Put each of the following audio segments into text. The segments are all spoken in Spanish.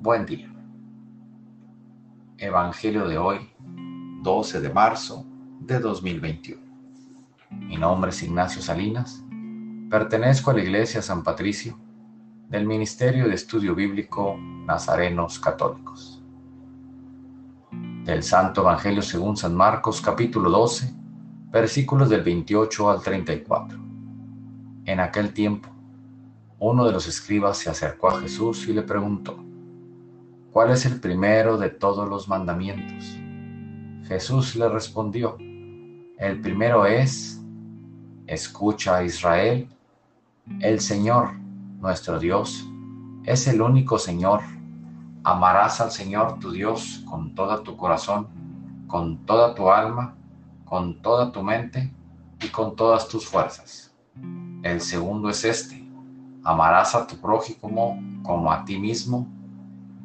Buen día. Evangelio de hoy, 12 de marzo de 2021. Mi nombre es Ignacio Salinas. Pertenezco a la Iglesia San Patricio del Ministerio de Estudio Bíblico Nazarenos Católicos. Del Santo Evangelio según San Marcos capítulo 12, versículos del 28 al 34. En aquel tiempo, uno de los escribas se acercó a Jesús y le preguntó, ¿cuál es el primero de todos los mandamientos? Jesús le respondió, el primero es, escucha a Israel, el Señor, nuestro Dios, es el único Señor. Amarás al Señor tu Dios con todo tu corazón, con toda tu alma, con toda tu mente y con todas tus fuerzas. El segundo es este, amarás a tu prójimo como a ti mismo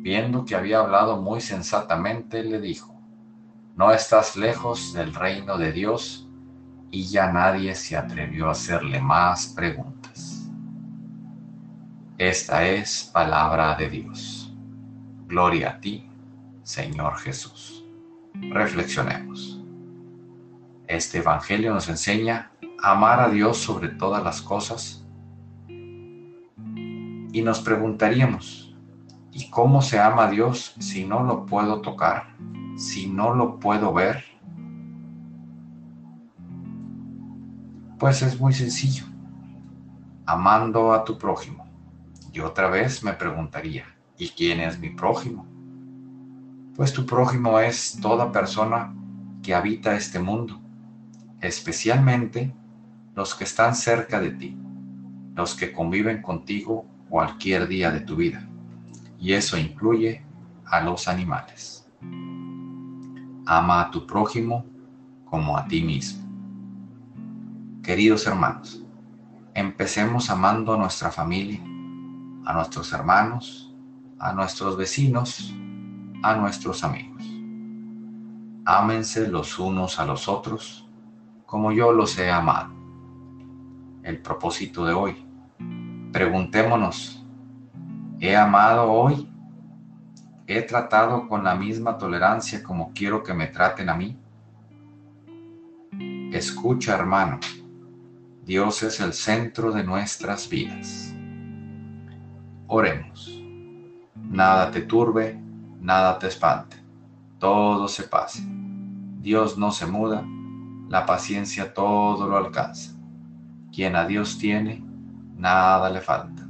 viendo que había hablado muy sensatamente, le dijo, no estás lejos del reino de Dios, y ya nadie se atrevió a hacerle más preguntas. Esta es palabra de Dios. Gloria a ti, Señor Jesús. Reflexionemos. Este Evangelio nos enseña a amar a Dios sobre todas las cosas y nos preguntaríamos, ¿Y cómo se ama a Dios si no lo puedo tocar? Si no lo puedo ver? Pues es muy sencillo. Amando a tu prójimo. Y otra vez me preguntaría, ¿y quién es mi prójimo? Pues tu prójimo es toda persona que habita este mundo, especialmente los que están cerca de ti, los que conviven contigo cualquier día de tu vida y eso incluye a los animales. Ama a tu prójimo como a ti mismo. Queridos hermanos, empecemos amando a nuestra familia, a nuestros hermanos, a nuestros vecinos, a nuestros amigos. Ámense los unos a los otros como yo los he amado. El propósito de hoy. Preguntémonos He amado hoy. He tratado con la misma tolerancia como quiero que me traten a mí. Escucha, hermano. Dios es el centro de nuestras vidas. Oremos. Nada te turbe, nada te espante. Todo se pase. Dios no se muda, la paciencia todo lo alcanza. Quien a Dios tiene, nada le falta.